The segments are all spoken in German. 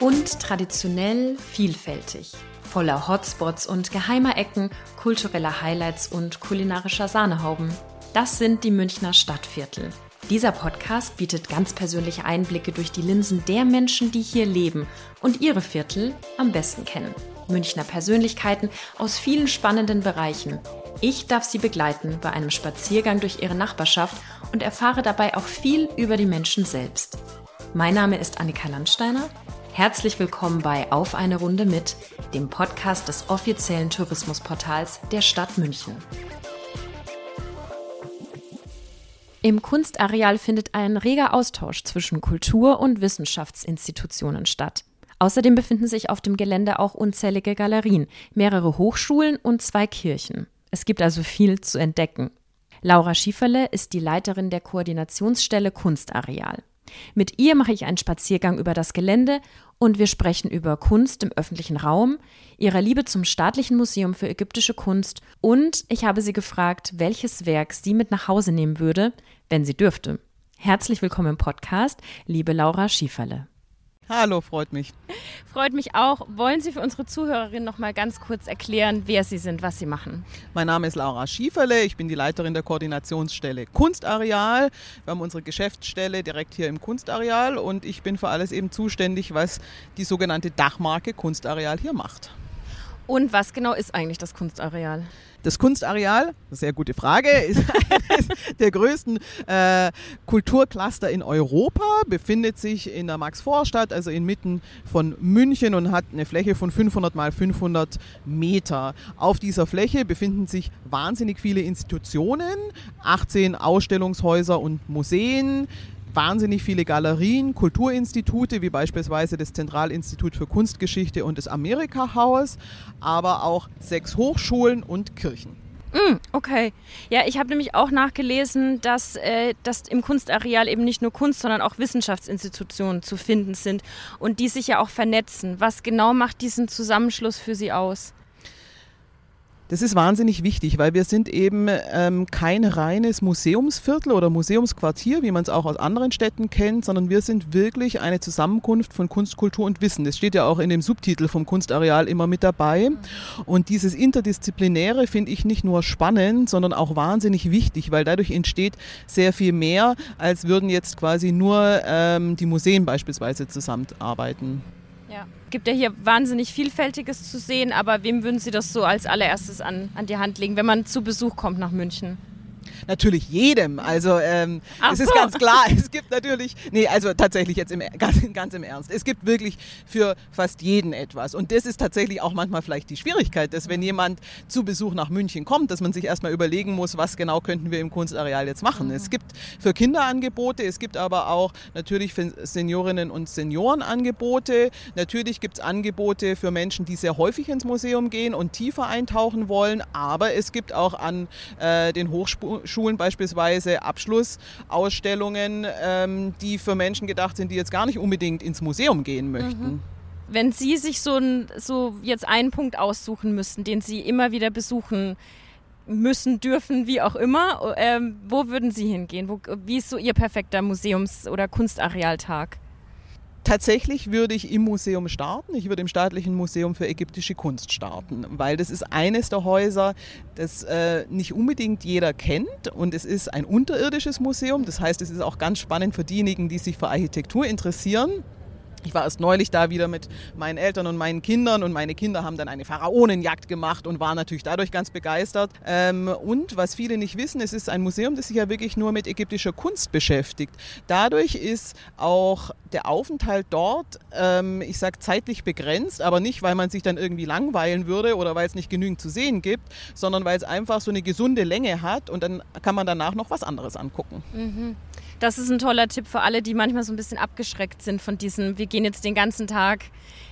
Und traditionell vielfältig, voller Hotspots und geheimer Ecken, kultureller Highlights und kulinarischer Sahnehauben. Das sind die Münchner Stadtviertel. Dieser Podcast bietet ganz persönliche Einblicke durch die Linsen der Menschen, die hier leben und ihre Viertel am besten kennen. Münchner Persönlichkeiten aus vielen spannenden Bereichen. Ich darf Sie begleiten bei einem Spaziergang durch Ihre Nachbarschaft und erfahre dabei auch viel über die Menschen selbst. Mein Name ist Annika Landsteiner. Herzlich willkommen bei Auf eine Runde mit, dem Podcast des offiziellen Tourismusportals der Stadt München. Im Kunstareal findet ein reger Austausch zwischen Kultur- und Wissenschaftsinstitutionen statt. Außerdem befinden sich auf dem Gelände auch unzählige Galerien, mehrere Hochschulen und zwei Kirchen. Es gibt also viel zu entdecken. Laura Schieferle ist die Leiterin der Koordinationsstelle Kunstareal. Mit ihr mache ich einen Spaziergang über das Gelände und wir sprechen über Kunst im öffentlichen Raum, ihrer Liebe zum Staatlichen Museum für ägyptische Kunst und ich habe sie gefragt, welches Werk sie mit nach Hause nehmen würde, wenn sie dürfte. Herzlich willkommen im Podcast, liebe Laura Schieferle. Hallo, freut mich. Freut mich auch. Wollen Sie für unsere Zuhörerinnen noch mal ganz kurz erklären, wer Sie sind, was Sie machen? Mein Name ist Laura Schieferle. Ich bin die Leiterin der Koordinationsstelle Kunstareal. Wir haben unsere Geschäftsstelle direkt hier im Kunstareal und ich bin für alles eben zuständig, was die sogenannte Dachmarke Kunstareal hier macht. Und was genau ist eigentlich das Kunstareal? Das Kunstareal, sehr gute Frage, ist eines der größten äh, Kulturcluster in Europa, befindet sich in der Max-Vorstadt, also inmitten von München und hat eine Fläche von 500 mal 500 Meter. Auf dieser Fläche befinden sich wahnsinnig viele Institutionen, 18 Ausstellungshäuser und Museen, wahnsinnig viele Galerien, Kulturinstitute, wie beispielsweise das Zentralinstitut für Kunstgeschichte und das Amerika-Haus, aber auch sechs Hochschulen und Kirchen. Mm, okay. Ja, ich habe nämlich auch nachgelesen, dass, äh, dass im Kunstareal eben nicht nur Kunst, sondern auch Wissenschaftsinstitutionen zu finden sind und die sich ja auch vernetzen. Was genau macht diesen Zusammenschluss für Sie aus? Das ist wahnsinnig wichtig, weil wir sind eben ähm, kein reines Museumsviertel oder Museumsquartier, wie man es auch aus anderen Städten kennt, sondern wir sind wirklich eine Zusammenkunft von Kunst, Kultur und Wissen. Das steht ja auch in dem Subtitel vom Kunstareal immer mit dabei. Und dieses Interdisziplinäre finde ich nicht nur spannend, sondern auch wahnsinnig wichtig, weil dadurch entsteht sehr viel mehr, als würden jetzt quasi nur ähm, die Museen beispielsweise zusammenarbeiten. Ja. Gibt ja hier wahnsinnig Vielfältiges zu sehen, aber wem würden Sie das so als allererstes an, an die Hand legen, wenn man zu Besuch kommt nach München? Natürlich jedem. Also ähm, es so. ist ganz klar, es gibt natürlich, nee, also tatsächlich jetzt im, ganz, ganz im Ernst, es gibt wirklich für fast jeden etwas. Und das ist tatsächlich auch manchmal vielleicht die Schwierigkeit, dass wenn jemand zu Besuch nach München kommt, dass man sich erstmal überlegen muss, was genau könnten wir im Kunstareal jetzt machen. Mhm. Es gibt für Kinder Angebote, es gibt aber auch natürlich für Seniorinnen und Senioren Angebote. Natürlich gibt es Angebote für Menschen, die sehr häufig ins Museum gehen und tiefer eintauchen wollen, aber es gibt auch an äh, den Hochschulen Schulen beispielsweise Abschlussausstellungen, ähm, die für Menschen gedacht sind, die jetzt gar nicht unbedingt ins Museum gehen möchten. Mhm. Wenn Sie sich so, ein, so jetzt einen Punkt aussuchen müssten, den Sie immer wieder besuchen müssen, dürfen, wie auch immer, ähm, wo würden Sie hingehen? Wo, wie ist so Ihr perfekter Museums- oder Kunstarealtag? Tatsächlich würde ich im Museum starten. Ich würde im Staatlichen Museum für ägyptische Kunst starten, weil das ist eines der Häuser, das äh, nicht unbedingt jeder kennt und es ist ein unterirdisches Museum. Das heißt, es ist auch ganz spannend für diejenigen, die sich für Architektur interessieren. Ich war erst neulich da wieder mit meinen Eltern und meinen Kindern und meine Kinder haben dann eine Pharaonenjagd gemacht und waren natürlich dadurch ganz begeistert. Ähm, und was viele nicht wissen, es ist ein Museum, das sich ja wirklich nur mit ägyptischer Kunst beschäftigt. Dadurch ist auch der Aufenthalt dort, ähm, ich sage zeitlich begrenzt, aber nicht, weil man sich dann irgendwie langweilen würde oder weil es nicht genügend zu sehen gibt, sondern weil es einfach so eine gesunde Länge hat und dann kann man danach noch was anderes angucken. Mhm. Das ist ein toller Tipp für alle, die manchmal so ein bisschen abgeschreckt sind von diesem, wir gehen jetzt den ganzen Tag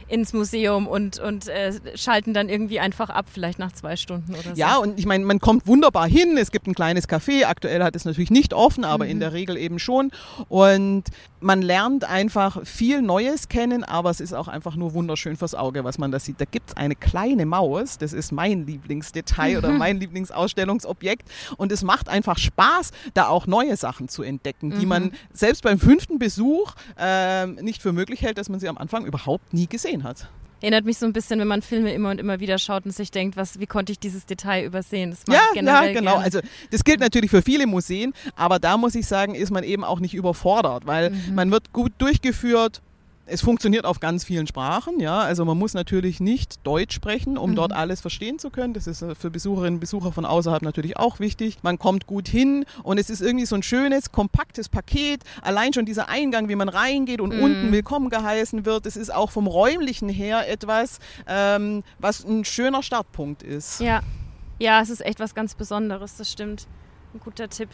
ins Museum und, und äh, schalten dann irgendwie einfach ab, vielleicht nach zwei Stunden oder so. Ja, und ich meine, man kommt wunderbar hin. Es gibt ein kleines Café. Aktuell hat es natürlich nicht offen, aber mhm. in der Regel eben schon. Und man lernt einfach viel Neues kennen, aber es ist auch einfach nur wunderschön fürs Auge, was man da sieht. Da gibt es eine kleine Maus, das ist mein Lieblingsdetail oder mein Lieblingsausstellungsobjekt. Und es macht einfach Spaß, da auch neue Sachen zu entdecken, die mhm. man selbst beim fünften Besuch äh, nicht für möglich hält, dass man sie am Anfang überhaupt nie gesehen hat. Erinnert mich so ein bisschen, wenn man Filme immer und immer wieder schaut und sich denkt, was, wie konnte ich dieses Detail übersehen? Das ja, ja, genau. Gern. Also das gilt natürlich für viele Museen, aber da muss ich sagen, ist man eben auch nicht überfordert, weil mhm. man wird gut durchgeführt, es funktioniert auf ganz vielen Sprachen, ja. Also man muss natürlich nicht Deutsch sprechen, um mhm. dort alles verstehen zu können. Das ist äh, für Besucherinnen und Besucher von außerhalb natürlich auch wichtig. Man kommt gut hin und es ist irgendwie so ein schönes, kompaktes Paket. Allein schon dieser Eingang, wie man reingeht und mhm. unten willkommen geheißen wird, das ist auch vom räumlichen her etwas, ähm, was ein schöner Startpunkt ist. Ja. Ja, es ist echt was ganz Besonderes, das stimmt. Ein guter Tipp.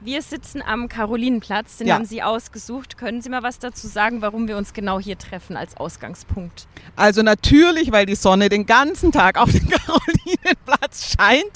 Wir sitzen am Karolinenplatz, den ja. haben Sie ausgesucht. Können Sie mal was dazu sagen, warum wir uns genau hier treffen als Ausgangspunkt? Also natürlich, weil die Sonne den ganzen Tag auf den Karolinenplatz scheint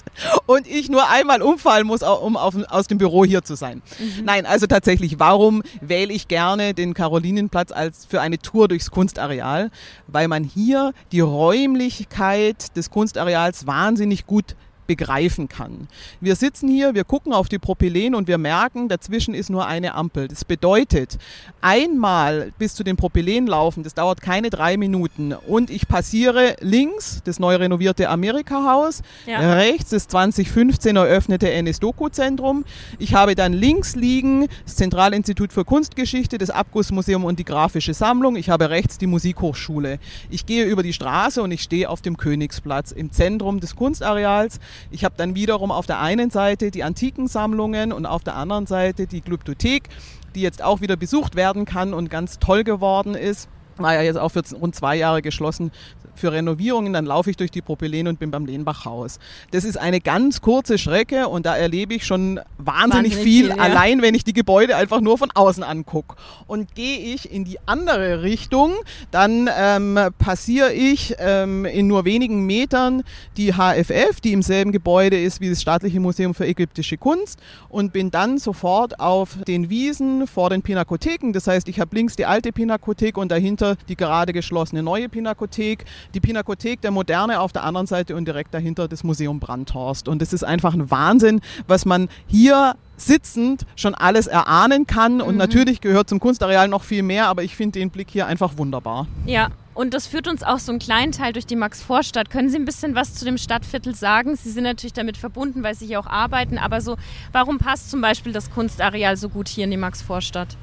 und ich nur einmal umfallen muss, um auf, aus dem Büro hier zu sein. Mhm. Nein, also tatsächlich, warum wähle ich gerne den Karolinenplatz als für eine Tour durchs Kunstareal? Weil man hier die Räumlichkeit des Kunstareals wahnsinnig gut begreifen kann. Wir sitzen hier, wir gucken auf die Propylen und wir merken, dazwischen ist nur eine Ampel. Das bedeutet, einmal bis zu den Propylen laufen, das dauert keine drei Minuten und ich passiere links das neu renovierte Amerika-Haus, ja. rechts das 2015 eröffnete NS-Doku-Zentrum. Ich habe dann links liegen das Zentralinstitut für Kunstgeschichte, das Abgussmuseum und die Grafische Sammlung. Ich habe rechts die Musikhochschule. Ich gehe über die Straße und ich stehe auf dem Königsplatz im Zentrum des Kunstareals. Ich habe dann wiederum auf der einen Seite die Antikensammlungen und auf der anderen Seite die Glyptothek, die jetzt auch wieder besucht werden kann und ganz toll geworden ist. War ja jetzt auch für rund zwei Jahre geschlossen für Renovierungen, dann laufe ich durch die Propylen und bin beim Lehnbachhaus. Das ist eine ganz kurze Strecke und da erlebe ich schon wahnsinnig, wahnsinnig viel, viel ja. allein wenn ich die Gebäude einfach nur von außen angucke. Und gehe ich in die andere Richtung, dann ähm, passiere ich ähm, in nur wenigen Metern die HFF, die im selben Gebäude ist wie das Staatliche Museum für ägyptische Kunst und bin dann sofort auf den Wiesen vor den Pinakotheken. Das heißt, ich habe links die alte Pinakothek und dahinter die gerade geschlossene neue Pinakothek die Pinakothek der Moderne auf der anderen Seite und direkt dahinter das Museum Brandhorst. Und es ist einfach ein Wahnsinn, was man hier sitzend schon alles erahnen kann. Und mhm. natürlich gehört zum Kunstareal noch viel mehr, aber ich finde den Blick hier einfach wunderbar. Ja, und das führt uns auch so einen kleinen Teil durch die Max-Vorstadt. Können Sie ein bisschen was zu dem Stadtviertel sagen? Sie sind natürlich damit verbunden, weil Sie hier auch arbeiten, aber so, warum passt zum Beispiel das Kunstareal so gut hier in die Max-Vorstadt?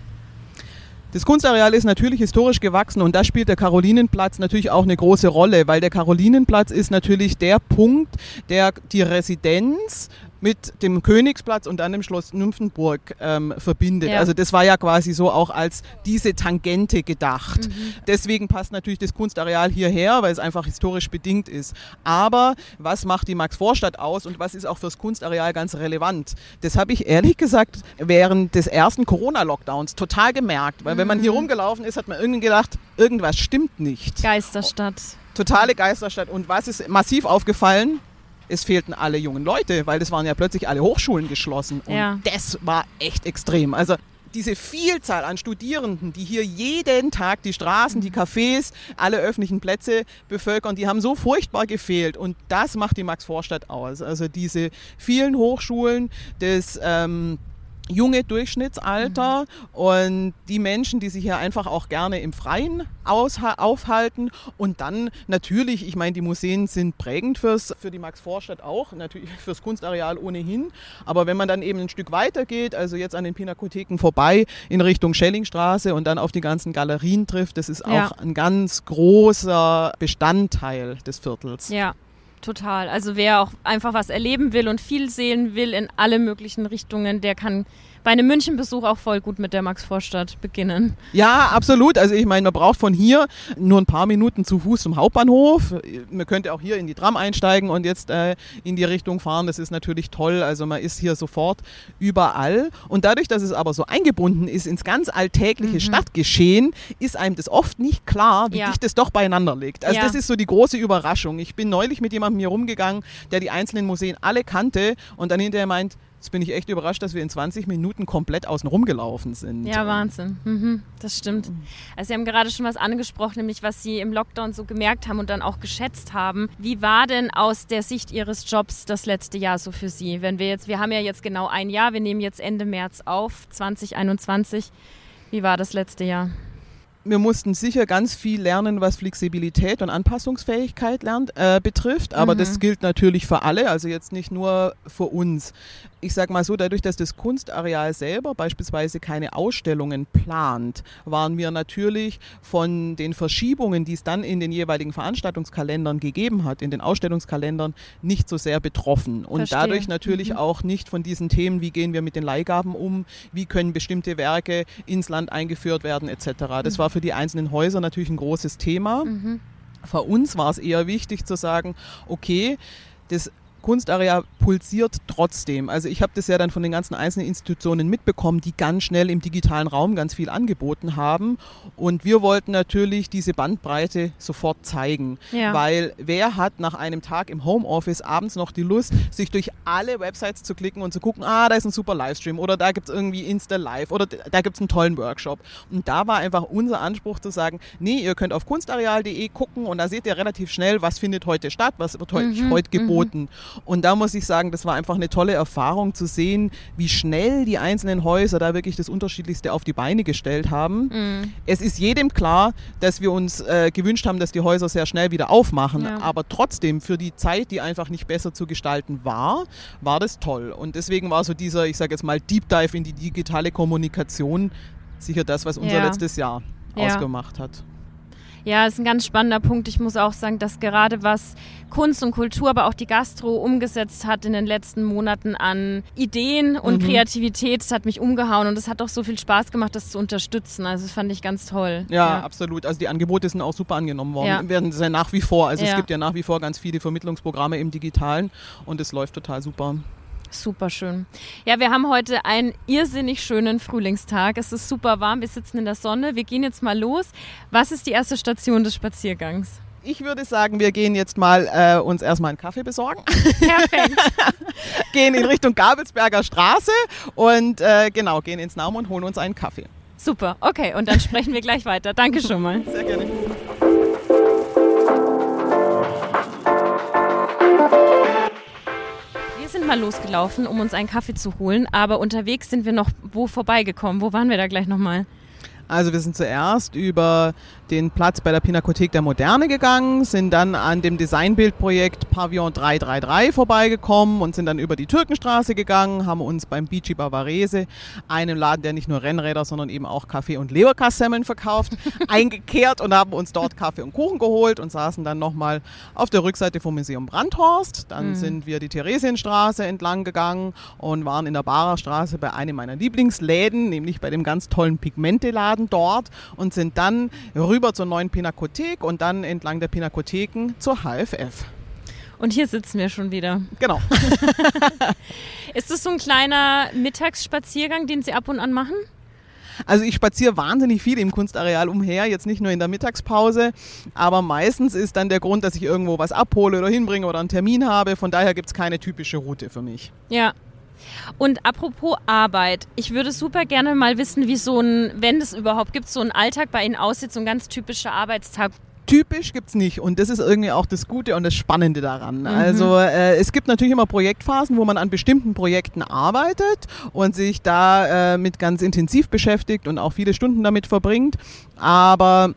Das Kunstareal ist natürlich historisch gewachsen und da spielt der Karolinenplatz natürlich auch eine große Rolle, weil der Karolinenplatz ist natürlich der Punkt, der die Residenz mit dem Königsplatz und dann dem Schloss Nymphenburg ähm, verbindet. Ja. Also das war ja quasi so auch als diese Tangente gedacht. Mhm. Deswegen passt natürlich das Kunstareal hierher, weil es einfach historisch bedingt ist. Aber was macht die Max-Vorstadt aus und was ist auch fürs Kunstareal ganz relevant? Das habe ich ehrlich gesagt während des ersten Corona-Lockdowns total gemerkt, weil mhm. wenn man hier mhm. rumgelaufen ist, hat man irgendwie gedacht, irgendwas stimmt nicht. Geisterstadt. Totale Geisterstadt. Und was ist massiv aufgefallen? Es fehlten alle jungen Leute, weil es waren ja plötzlich alle Hochschulen geschlossen. Und ja. das war echt extrem. Also diese Vielzahl an Studierenden, die hier jeden Tag die Straßen, die Cafés, alle öffentlichen Plätze bevölkern, die haben so furchtbar gefehlt. Und das macht die Max-Vorstadt aus. Also diese vielen Hochschulen des ähm, junge Durchschnittsalter mhm. und die Menschen, die sich hier einfach auch gerne im Freien aufhalten und dann natürlich, ich meine, die Museen sind prägend fürs, für die Max-Vorstadt auch, natürlich fürs Kunstareal ohnehin, aber wenn man dann eben ein Stück weiter geht, also jetzt an den Pinakotheken vorbei in Richtung Schellingstraße und dann auf die ganzen Galerien trifft, das ist ja. auch ein ganz großer Bestandteil des Viertels. Ja, Total. Also wer auch einfach was erleben will und viel sehen will in alle möglichen Richtungen, der kann bei einem Münchenbesuch auch voll gut mit der Max-Vorstadt beginnen. Ja, absolut. Also ich meine, man braucht von hier nur ein paar Minuten zu Fuß zum Hauptbahnhof. Man könnte auch hier in die Tram einsteigen und jetzt äh, in die Richtung fahren. Das ist natürlich toll. Also man ist hier sofort überall. Und dadurch, dass es aber so eingebunden ist ins ganz alltägliche mhm. Stadtgeschehen, ist einem das oft nicht klar, wie ja. dicht es doch beieinander liegt. Also ja. das ist so die große Überraschung. Ich bin neulich mit jemandem hier rumgegangen, der die einzelnen Museen alle kannte und dann hinterher meint, Jetzt bin ich echt überrascht, dass wir in 20 Minuten komplett außen rumgelaufen sind. Ja, Wahnsinn. Mhm, das stimmt. Also Sie haben gerade schon was angesprochen, nämlich was Sie im Lockdown so gemerkt haben und dann auch geschätzt haben. Wie war denn aus der Sicht Ihres Jobs das letzte Jahr so für Sie? Wenn wir jetzt, wir haben ja jetzt genau ein Jahr, wir nehmen jetzt Ende März auf, 2021. Wie war das letzte Jahr? wir mussten sicher ganz viel lernen, was Flexibilität und Anpassungsfähigkeit lernt, äh, betrifft, aber mhm. das gilt natürlich für alle, also jetzt nicht nur für uns ich sage mal so, dadurch, dass das Kunstareal selber beispielsweise keine Ausstellungen plant, waren wir natürlich von den Verschiebungen, die es dann in den jeweiligen Veranstaltungskalendern gegeben hat, in den Ausstellungskalendern, nicht so sehr betroffen. Und Verstehe. dadurch natürlich mhm. auch nicht von diesen Themen, wie gehen wir mit den Leihgaben um, wie können bestimmte Werke ins Land eingeführt werden, etc. Das mhm. war für die einzelnen Häuser natürlich ein großes Thema. Mhm. Für uns war es eher wichtig zu sagen, okay, das Kunstarea pulsiert trotzdem. Also ich habe das ja dann von den ganzen einzelnen Institutionen mitbekommen, die ganz schnell im digitalen Raum ganz viel angeboten haben. Und wir wollten natürlich diese Bandbreite sofort zeigen. Ja. Weil wer hat nach einem Tag im Homeoffice abends noch die Lust, sich durch alle Websites zu klicken und zu gucken, ah, da ist ein super Livestream oder da gibt es irgendwie Insta Live oder da gibt es einen tollen Workshop. Und da war einfach unser Anspruch zu sagen, nee, ihr könnt auf kunstareal.de gucken und da seht ihr relativ schnell, was findet heute statt, was wird mhm, heute geboten. Mhm. Und da muss ich sagen, das war einfach eine tolle Erfahrung zu sehen, wie schnell die einzelnen Häuser da wirklich das Unterschiedlichste auf die Beine gestellt haben. Mhm. Es ist jedem klar, dass wir uns äh, gewünscht haben, dass die Häuser sehr schnell wieder aufmachen. Ja. Aber trotzdem, für die Zeit, die einfach nicht besser zu gestalten war, war das toll. Und deswegen war so dieser, ich sage jetzt mal, Deep Dive in die digitale Kommunikation sicher das, was unser ja. letztes Jahr ja. ausgemacht hat. Ja, ist ein ganz spannender Punkt. Ich muss auch sagen, dass gerade was Kunst und Kultur, aber auch die Gastro umgesetzt hat in den letzten Monaten an Ideen und mhm. Kreativität, das hat mich umgehauen und es hat auch so viel Spaß gemacht, das zu unterstützen. Also das fand ich ganz toll. Ja, ja. absolut. Also die Angebote sind auch super angenommen worden. Ja. Werden sie nach wie vor. Also ja. es gibt ja nach wie vor ganz viele Vermittlungsprogramme im Digitalen und es läuft total super. Super schön. Ja, wir haben heute einen irrsinnig schönen Frühlingstag. Es ist super warm. Wir sitzen in der Sonne. Wir gehen jetzt mal los. Was ist die erste Station des Spaziergangs? Ich würde sagen, wir gehen jetzt mal äh, uns erstmal einen Kaffee besorgen. Perfekt. gehen in Richtung Gabelsberger Straße und äh, genau, gehen ins Naum und holen uns einen Kaffee. Super, okay, und dann sprechen wir gleich weiter. Danke schon mal. Sehr gerne. Mal losgelaufen, um uns einen Kaffee zu holen, aber unterwegs sind wir noch wo vorbeigekommen. Wo waren wir da gleich nochmal? Also wir sind zuerst über den Platz bei der Pinakothek der Moderne gegangen, sind dann an dem Designbildprojekt Pavillon 333 vorbeigekommen und sind dann über die Türkenstraße gegangen, haben uns beim Bici Bavarese, einem Laden, der nicht nur Rennräder, sondern eben auch Kaffee und Leberkassemmeln verkauft, eingekehrt und haben uns dort Kaffee und Kuchen geholt und saßen dann nochmal auf der Rückseite vom Museum Brandhorst. Dann mhm. sind wir die Theresienstraße entlang gegangen und waren in der Barer Straße bei einem meiner Lieblingsläden, nämlich bei dem ganz tollen Pigmente-Laden dort und sind dann rüber rüber zur neuen Pinakothek und dann entlang der Pinakotheken zur HFF. Und hier sitzen wir schon wieder. Genau. Ist das so ein kleiner Mittagsspaziergang, den Sie ab und an machen? Also ich spaziere wahnsinnig viel im Kunstareal umher, jetzt nicht nur in der Mittagspause, aber meistens ist dann der Grund, dass ich irgendwo was abhole oder hinbringe oder einen Termin habe. Von daher gibt es keine typische Route für mich. Ja, und apropos Arbeit, ich würde super gerne mal wissen, wie so ein, wenn es überhaupt gibt, so ein Alltag bei Ihnen aussieht, so ein ganz typischer Arbeitstag typisch gibt es nicht und das ist irgendwie auch das Gute und das Spannende daran. Mhm. Also äh, es gibt natürlich immer Projektphasen, wo man an bestimmten Projekten arbeitet und sich da äh, mit ganz intensiv beschäftigt und auch viele Stunden damit verbringt. Aber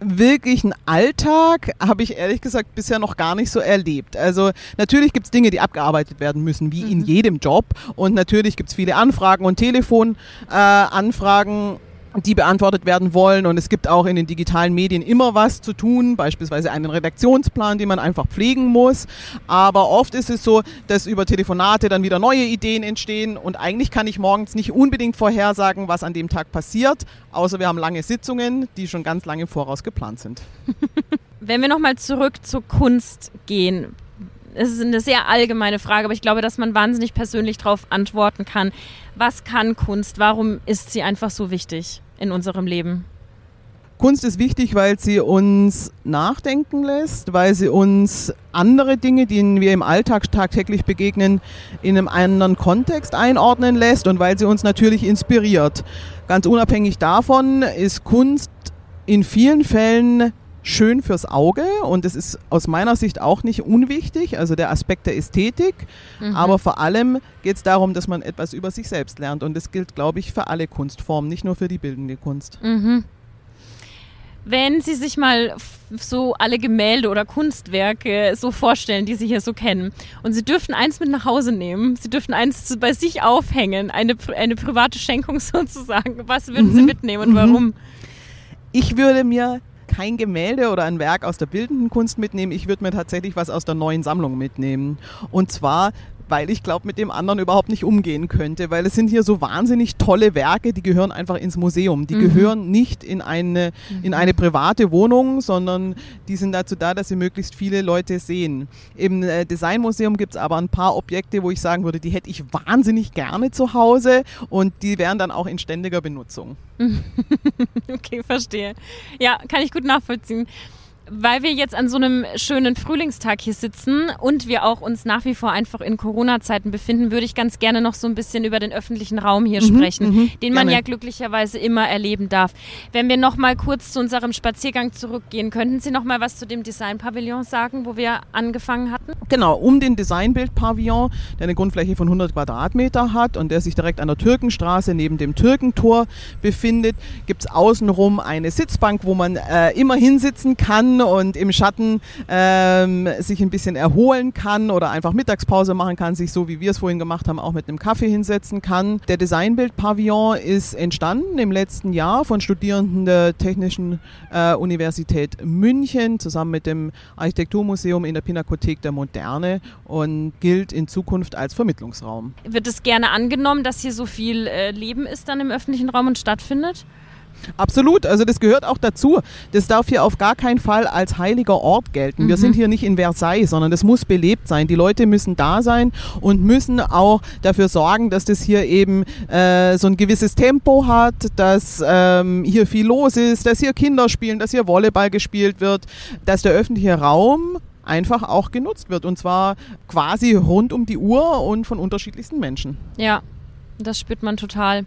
wirklichen Alltag habe ich ehrlich gesagt bisher noch gar nicht so erlebt. Also natürlich gibt es Dinge, die abgearbeitet werden müssen, wie mhm. in jedem Job. Und natürlich gibt es viele Anfragen und Telefonanfragen. Äh, die beantwortet werden wollen. Und es gibt auch in den digitalen Medien immer was zu tun, beispielsweise einen Redaktionsplan, den man einfach pflegen muss. Aber oft ist es so, dass über Telefonate dann wieder neue Ideen entstehen. Und eigentlich kann ich morgens nicht unbedingt vorhersagen, was an dem Tag passiert, außer wir haben lange Sitzungen, die schon ganz lange im Voraus geplant sind. Wenn wir nochmal zurück zur Kunst gehen, es ist eine sehr allgemeine Frage, aber ich glaube, dass man wahnsinnig persönlich darauf antworten kann. Was kann Kunst? Warum ist sie einfach so wichtig? In unserem Leben? Kunst ist wichtig, weil sie uns nachdenken lässt, weil sie uns andere Dinge, denen wir im Alltag tagtäglich begegnen, in einem anderen Kontext einordnen lässt und weil sie uns natürlich inspiriert. Ganz unabhängig davon ist Kunst in vielen Fällen schön fürs Auge und es ist aus meiner Sicht auch nicht unwichtig, also der Aspekt der Ästhetik. Mhm. Aber vor allem geht es darum, dass man etwas über sich selbst lernt und das gilt, glaube ich, für alle Kunstformen, nicht nur für die bildende Kunst. Mhm. Wenn Sie sich mal so alle Gemälde oder Kunstwerke so vorstellen, die Sie hier so kennen, und Sie dürfen eins mit nach Hause nehmen, Sie dürfen eins bei sich aufhängen, eine, eine private Schenkung sozusagen, was würden mhm. Sie mitnehmen und mhm. warum? Ich würde mir kein Gemälde oder ein Werk aus der bildenden Kunst mitnehmen. Ich würde mir tatsächlich was aus der neuen Sammlung mitnehmen. Und zwar weil ich glaube, mit dem anderen überhaupt nicht umgehen könnte, weil es sind hier so wahnsinnig tolle Werke, die gehören einfach ins Museum. Die mhm. gehören nicht in eine, in eine private Wohnung, sondern die sind dazu da, dass sie möglichst viele Leute sehen. Im äh, Designmuseum gibt es aber ein paar Objekte, wo ich sagen würde, die hätte ich wahnsinnig gerne zu Hause und die wären dann auch in ständiger Benutzung. okay, verstehe. Ja, kann ich gut nachvollziehen weil wir jetzt an so einem schönen Frühlingstag hier sitzen und wir auch uns nach wie vor einfach in Corona-Zeiten befinden, würde ich ganz gerne noch so ein bisschen über den öffentlichen Raum hier mhm, sprechen, mhm, den man gerne. ja glücklicherweise immer erleben darf. Wenn wir noch mal kurz zu unserem Spaziergang zurückgehen, könnten Sie noch mal was zu dem Design-Pavillon sagen, wo wir angefangen hatten? Genau, um den Designbild-Pavillon, der eine Grundfläche von 100 Quadratmeter hat und der sich direkt an der Türkenstraße neben dem Türkentor befindet, gibt es außenrum eine Sitzbank, wo man äh, immer hinsitzen kann und im Schatten ähm, sich ein bisschen erholen kann oder einfach Mittagspause machen kann, sich so wie wir es vorhin gemacht haben, auch mit einem Kaffee hinsetzen kann. Der Designbild-Pavillon ist entstanden im letzten Jahr von Studierenden der Technischen äh, Universität München zusammen mit dem Architekturmuseum in der Pinakothek der Moderne und gilt in Zukunft als Vermittlungsraum. Wird es gerne angenommen, dass hier so viel äh, Leben ist dann im öffentlichen Raum und stattfindet? Absolut, also das gehört auch dazu. Das darf hier auf gar keinen Fall als heiliger Ort gelten. Mhm. Wir sind hier nicht in Versailles, sondern das muss belebt sein. Die Leute müssen da sein und müssen auch dafür sorgen, dass das hier eben äh, so ein gewisses Tempo hat, dass ähm, hier viel los ist, dass hier Kinder spielen, dass hier Volleyball gespielt wird, dass der öffentliche Raum einfach auch genutzt wird und zwar quasi rund um die Uhr und von unterschiedlichsten Menschen. Ja, das spürt man total.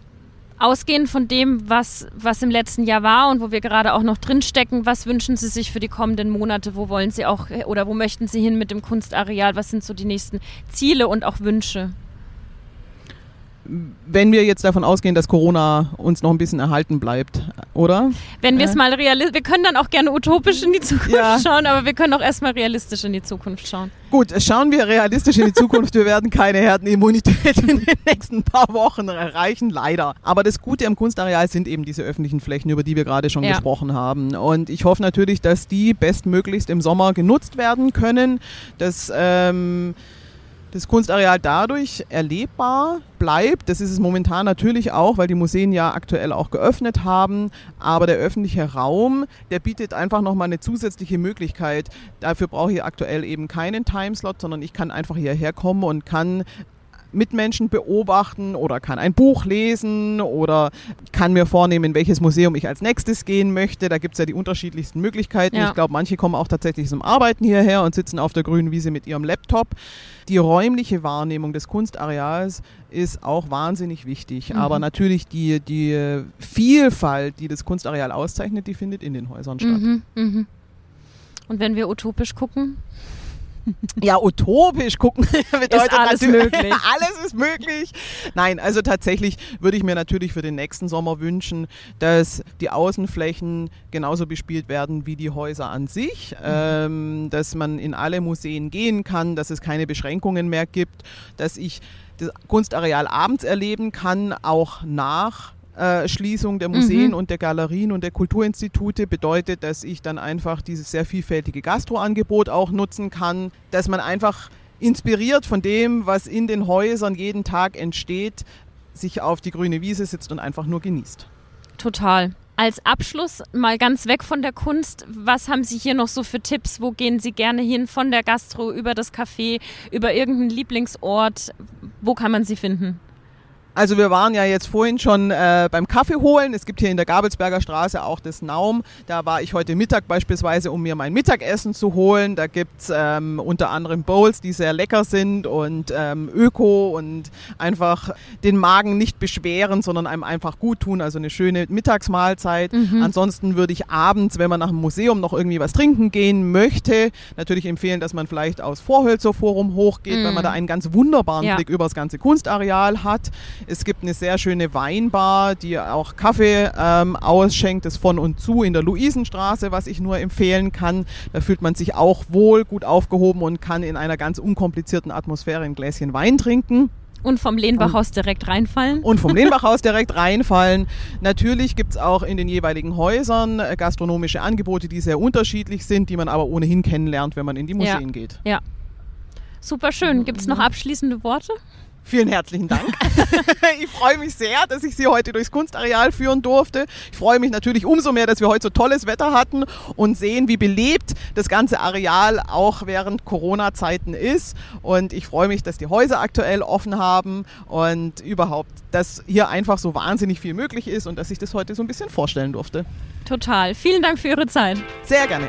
Ausgehend von dem, was, was im letzten Jahr war und wo wir gerade auch noch drinstecken, was wünschen Sie sich für die kommenden Monate? Wo wollen Sie auch oder wo möchten Sie hin mit dem Kunstareal? Was sind so die nächsten Ziele und auch Wünsche? Wenn wir jetzt davon ausgehen, dass Corona uns noch ein bisschen erhalten bleibt, oder? Wenn wir es äh. mal realistisch, wir können dann auch gerne utopisch in die Zukunft ja. schauen, aber wir können auch erstmal realistisch in die Zukunft schauen. Gut, schauen wir realistisch in die Zukunft. Wir werden keine Herdenimmunität in den nächsten paar Wochen erreichen, leider. Aber das Gute am Kunstareal sind eben diese öffentlichen Flächen, über die wir gerade schon ja. gesprochen haben. Und ich hoffe natürlich, dass die bestmöglichst im Sommer genutzt werden können, dass ähm, das Kunstareal dadurch erlebbar bleibt. Das ist es momentan natürlich auch, weil die Museen ja aktuell auch geöffnet haben. Aber der öffentliche Raum, der bietet einfach nochmal eine zusätzliche Möglichkeit. Dafür brauche ich aktuell eben keinen Timeslot, sondern ich kann einfach hierher kommen und kann Mitmenschen beobachten oder kann ein Buch lesen oder kann mir vornehmen, in welches Museum ich als nächstes gehen möchte. Da gibt es ja die unterschiedlichsten Möglichkeiten. Ja. Ich glaube, manche kommen auch tatsächlich zum Arbeiten hierher und sitzen auf der grünen Wiese mit ihrem Laptop. Die räumliche Wahrnehmung des Kunstareals ist auch wahnsinnig wichtig. Mhm. Aber natürlich die, die Vielfalt, die das Kunstareal auszeichnet, die findet in den Häusern statt. Mhm, mh. Und wenn wir utopisch gucken? Ja, utopisch gucken bedeutet ist alles möglich. alles ist möglich. Nein, also tatsächlich würde ich mir natürlich für den nächsten Sommer wünschen, dass die Außenflächen genauso bespielt werden wie die Häuser an sich, mhm. ähm, dass man in alle Museen gehen kann, dass es keine Beschränkungen mehr gibt, dass ich das Kunstareal abends erleben kann, auch nach äh, Schließung der Museen mhm. und der Galerien und der Kulturinstitute bedeutet, dass ich dann einfach dieses sehr vielfältige Gastroangebot auch nutzen kann, dass man einfach inspiriert von dem, was in den Häusern jeden Tag entsteht, sich auf die grüne Wiese sitzt und einfach nur genießt. Total. Als Abschluss mal ganz weg von der Kunst, was haben Sie hier noch so für Tipps? Wo gehen Sie gerne hin? Von der Gastro über das Café, über irgendeinen Lieblingsort? Wo kann man Sie finden? Also wir waren ja jetzt vorhin schon äh, beim Kaffee holen. Es gibt hier in der Gabelsberger Straße auch das Naum. Da war ich heute Mittag beispielsweise, um mir mein Mittagessen zu holen. Da gibt's ähm, unter anderem Bowls, die sehr lecker sind und ähm, öko und einfach den Magen nicht beschweren, sondern einem einfach gut tun. Also eine schöne Mittagsmahlzeit. Mhm. Ansonsten würde ich abends, wenn man nach dem Museum noch irgendwie was trinken gehen möchte, natürlich empfehlen, dass man vielleicht aus Vorhölzer Forum hochgeht, mhm. weil man da einen ganz wunderbaren ja. Blick über das ganze Kunstareal hat. Es gibt eine sehr schöne Weinbar, die auch Kaffee ähm, ausschenkt, das von und zu in der Luisenstraße, was ich nur empfehlen kann. Da fühlt man sich auch wohl, gut aufgehoben und kann in einer ganz unkomplizierten Atmosphäre ein Gläschen Wein trinken. Und vom Lehnbachhaus direkt reinfallen? Und vom Lehnbachhaus direkt reinfallen. Natürlich gibt es auch in den jeweiligen Häusern äh, gastronomische Angebote, die sehr unterschiedlich sind, die man aber ohnehin kennenlernt, wenn man in die Museen ja. geht. Ja. Super schön. Gibt es noch abschließende Worte? Vielen herzlichen Dank. ich freue mich sehr, dass ich Sie heute durchs Kunstareal führen durfte. Ich freue mich natürlich umso mehr, dass wir heute so tolles Wetter hatten und sehen, wie belebt das ganze Areal auch während Corona-Zeiten ist. Und ich freue mich, dass die Häuser aktuell offen haben und überhaupt, dass hier einfach so wahnsinnig viel möglich ist und dass ich das heute so ein bisschen vorstellen durfte. Total. Vielen Dank für Ihre Zeit. Sehr gerne.